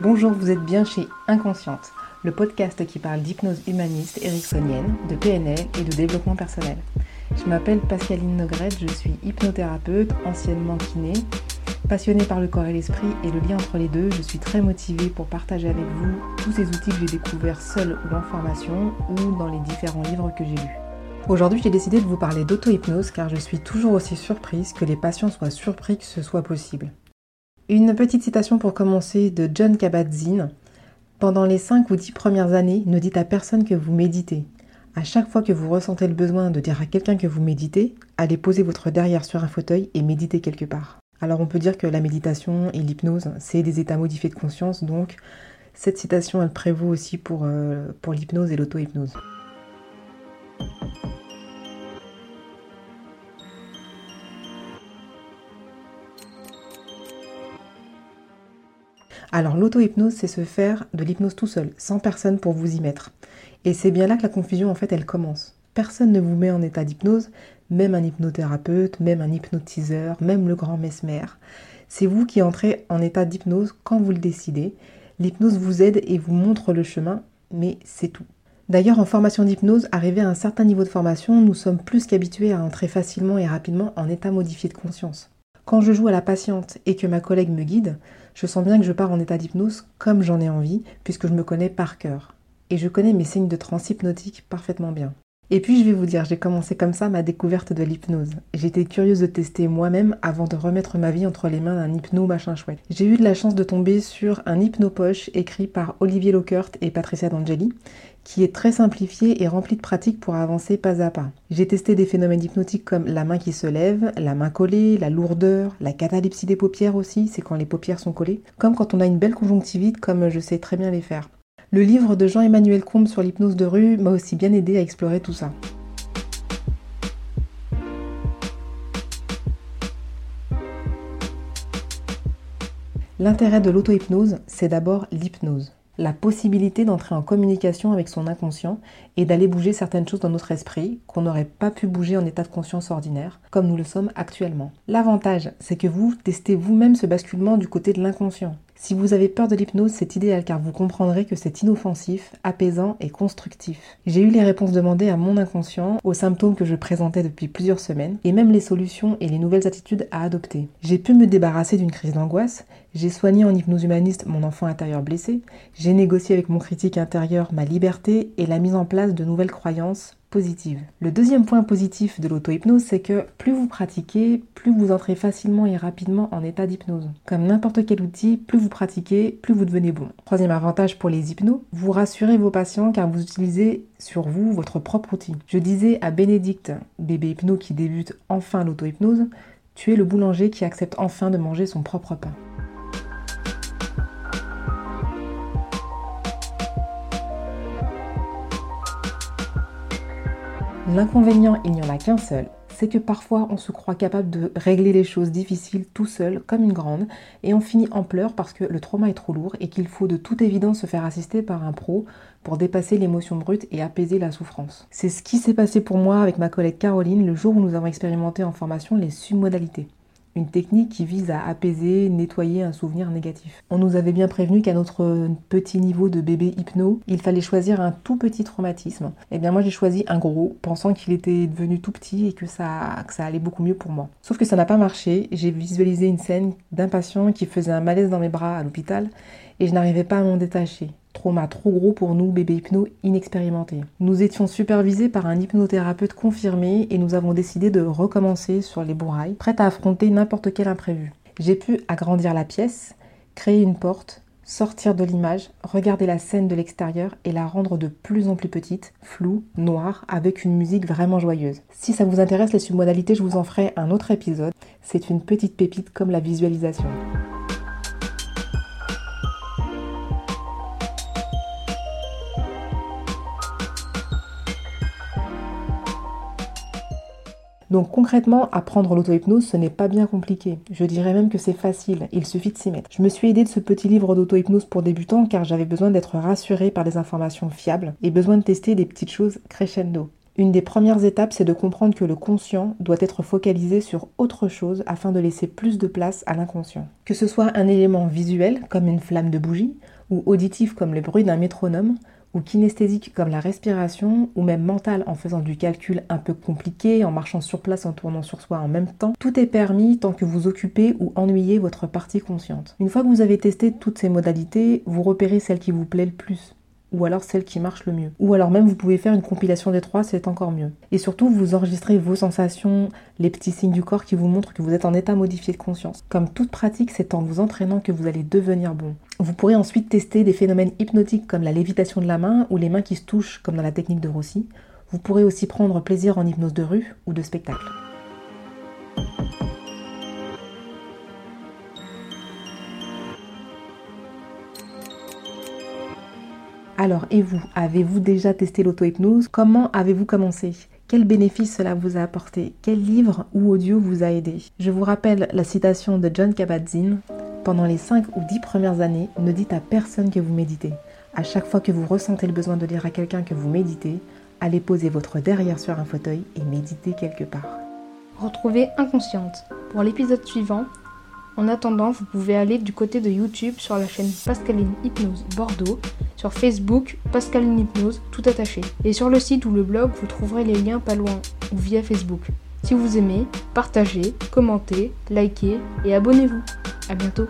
Bonjour, vous êtes bien chez Inconsciente, le podcast qui parle d'hypnose humaniste ericksonienne, de PNL et de développement personnel. Je m'appelle Pascaline Nogrette, je suis hypnothérapeute, anciennement kiné. Passionnée par le corps et l'esprit et le lien entre les deux, je suis très motivée pour partager avec vous tous ces outils que j'ai découverts seul ou en formation ou dans les différents livres que j'ai lus. Aujourd'hui, j'ai décidé de vous parler d'auto-hypnose car je suis toujours aussi surprise que les patients soient surpris que ce soit possible. Une petite citation pour commencer de John Kabat-Zinn. Pendant les 5 ou 10 premières années, ne dites à personne que vous méditez. À chaque fois que vous ressentez le besoin de dire à quelqu'un que vous méditez, allez poser votre derrière sur un fauteuil et méditez quelque part. Alors on peut dire que la méditation et l'hypnose, c'est des états modifiés de conscience, donc cette citation, elle prévaut aussi pour, euh, pour l'hypnose et l'auto-hypnose. Alors l'auto-hypnose, c'est se faire de l'hypnose tout seul, sans personne pour vous y mettre. Et c'est bien là que la confusion, en fait, elle commence. Personne ne vous met en état d'hypnose, même un hypnothérapeute, même un hypnotiseur, même le grand mesmer. C'est vous qui entrez en état d'hypnose quand vous le décidez. L'hypnose vous aide et vous montre le chemin, mais c'est tout. D'ailleurs, en formation d'hypnose, arrivé à un certain niveau de formation, nous sommes plus qu'habitués à entrer facilement et rapidement en état modifié de conscience. Quand je joue à la patiente et que ma collègue me guide, je sens bien que je pars en état d'hypnose comme j'en ai envie, puisque je me connais par cœur. Et je connais mes signes de transe hypnotique parfaitement bien. Et puis je vais vous dire, j'ai commencé comme ça ma découverte de l'hypnose. J'étais curieuse de tester moi-même avant de remettre ma vie entre les mains d'un hypno machin chouette. J'ai eu de la chance de tomber sur un hypnopoche écrit par Olivier Lockert et Patricia D'Angeli, qui est très simplifié et rempli de pratiques pour avancer pas à pas. J'ai testé des phénomènes hypnotiques comme la main qui se lève, la main collée, la lourdeur, la catalepsie des paupières aussi, c'est quand les paupières sont collées, comme quand on a une belle conjonctivite comme je sais très bien les faire. Le livre de Jean-Emmanuel Combe sur l'hypnose de rue m'a aussi bien aidé à explorer tout ça. L'intérêt de l'auto-hypnose, c'est d'abord l'hypnose la possibilité d'entrer en communication avec son inconscient et d'aller bouger certaines choses dans notre esprit qu'on n'aurait pas pu bouger en état de conscience ordinaire, comme nous le sommes actuellement. L'avantage, c'est que vous testez vous-même ce basculement du côté de l'inconscient. Si vous avez peur de l'hypnose, c'est idéal car vous comprendrez que c'est inoffensif, apaisant et constructif. J'ai eu les réponses demandées à mon inconscient, aux symptômes que je présentais depuis plusieurs semaines, et même les solutions et les nouvelles attitudes à adopter. J'ai pu me débarrasser d'une crise d'angoisse, j'ai soigné en hypnose humaniste mon enfant intérieur blessé, j'ai négocié avec mon critique intérieur ma liberté et la mise en place de nouvelles croyances, Le deuxième point positif de l'auto-hypnose, c'est que plus vous pratiquez, plus vous entrez facilement et rapidement en état d'hypnose. Comme n'importe quel outil, plus vous pratiquez, plus vous devenez bon. Troisième avantage pour les hypnos, vous rassurez vos patients car vous utilisez sur vous votre propre outil. Je disais à Bénédicte, bébé hypno qui débute enfin l'auto-hypnose, tu es le boulanger qui accepte enfin de manger son propre pain. L'inconvénient, il n'y en a qu'un seul, c'est que parfois on se croit capable de régler les choses difficiles tout seul, comme une grande, et on finit en pleurs parce que le trauma est trop lourd et qu'il faut de toute évidence se faire assister par un pro pour dépasser l'émotion brute et apaiser la souffrance. C'est ce qui s'est passé pour moi avec ma collègue Caroline le jour où nous avons expérimenté en formation les submodalités une technique qui vise à apaiser, nettoyer un souvenir négatif. On nous avait bien prévenu qu'à notre petit niveau de bébé hypno, il fallait choisir un tout petit traumatisme. Eh bien moi j'ai choisi un gros, pensant qu'il était devenu tout petit et que ça, que ça allait beaucoup mieux pour moi. Sauf que ça n'a pas marché, j'ai visualisé une scène d'un patient qui faisait un malaise dans mes bras à l'hôpital et je n'arrivais pas à m'en détacher trauma trop gros pour nous, bébés hypno inexpérimentés. Nous étions supervisés par un hypnothérapeute confirmé et nous avons décidé de recommencer sur les bourrailles, prêtes à affronter n'importe quel imprévu. J'ai pu agrandir la pièce, créer une porte, sortir de l'image, regarder la scène de l'extérieur et la rendre de plus en plus petite, floue, noire, avec une musique vraiment joyeuse. Si ça vous intéresse les submodalités, je vous en ferai un autre épisode. C'est une petite pépite comme la visualisation. Donc concrètement, apprendre l'auto-hypnose, ce n'est pas bien compliqué. Je dirais même que c'est facile, il suffit de s'y mettre. Je me suis aidée de ce petit livre d'auto-hypnose pour débutants car j'avais besoin d'être rassurée par des informations fiables et besoin de tester des petites choses crescendo. Une des premières étapes, c'est de comprendre que le conscient doit être focalisé sur autre chose afin de laisser plus de place à l'inconscient. Que ce soit un élément visuel, comme une flamme de bougie, ou auditif comme le bruit d'un métronome, ou kinesthésique comme la respiration, ou même mental en faisant du calcul un peu compliqué, en marchant sur place, en tournant sur soi en même temps, tout est permis tant que vous occupez ou ennuyez votre partie consciente. Une fois que vous avez testé toutes ces modalités, vous repérez celle qui vous plaît le plus ou alors celle qui marche le mieux. Ou alors même vous pouvez faire une compilation des trois, c'est encore mieux. Et surtout, vous enregistrez vos sensations, les petits signes du corps qui vous montrent que vous êtes en état modifié de conscience. Comme toute pratique, c'est en vous entraînant que vous allez devenir bon. Vous pourrez ensuite tester des phénomènes hypnotiques comme la lévitation de la main ou les mains qui se touchent comme dans la technique de Rossi. Vous pourrez aussi prendre plaisir en hypnose de rue ou de spectacle. Alors, et vous, avez-vous déjà testé l'auto-hypnose? Comment avez-vous commencé? Quel bénéfice cela vous a apporté? Quel livre ou audio vous a aidé? Je vous rappelle la citation de John Kabat-Zinn pendant les 5 ou 10 premières années, ne dites à personne que vous méditez. À chaque fois que vous ressentez le besoin de dire à quelqu'un que vous méditez, allez poser votre derrière sur un fauteuil et méditez quelque part. Retrouvez Inconsciente. Pour l'épisode suivant, en attendant, vous pouvez aller du côté de YouTube sur la chaîne Pascaline Hypnose Bordeaux, sur Facebook Pascaline Hypnose tout attaché, et sur le site ou le blog vous trouverez les liens pas loin ou via Facebook. Si vous aimez, partagez, commentez, likez et abonnez-vous. A bientôt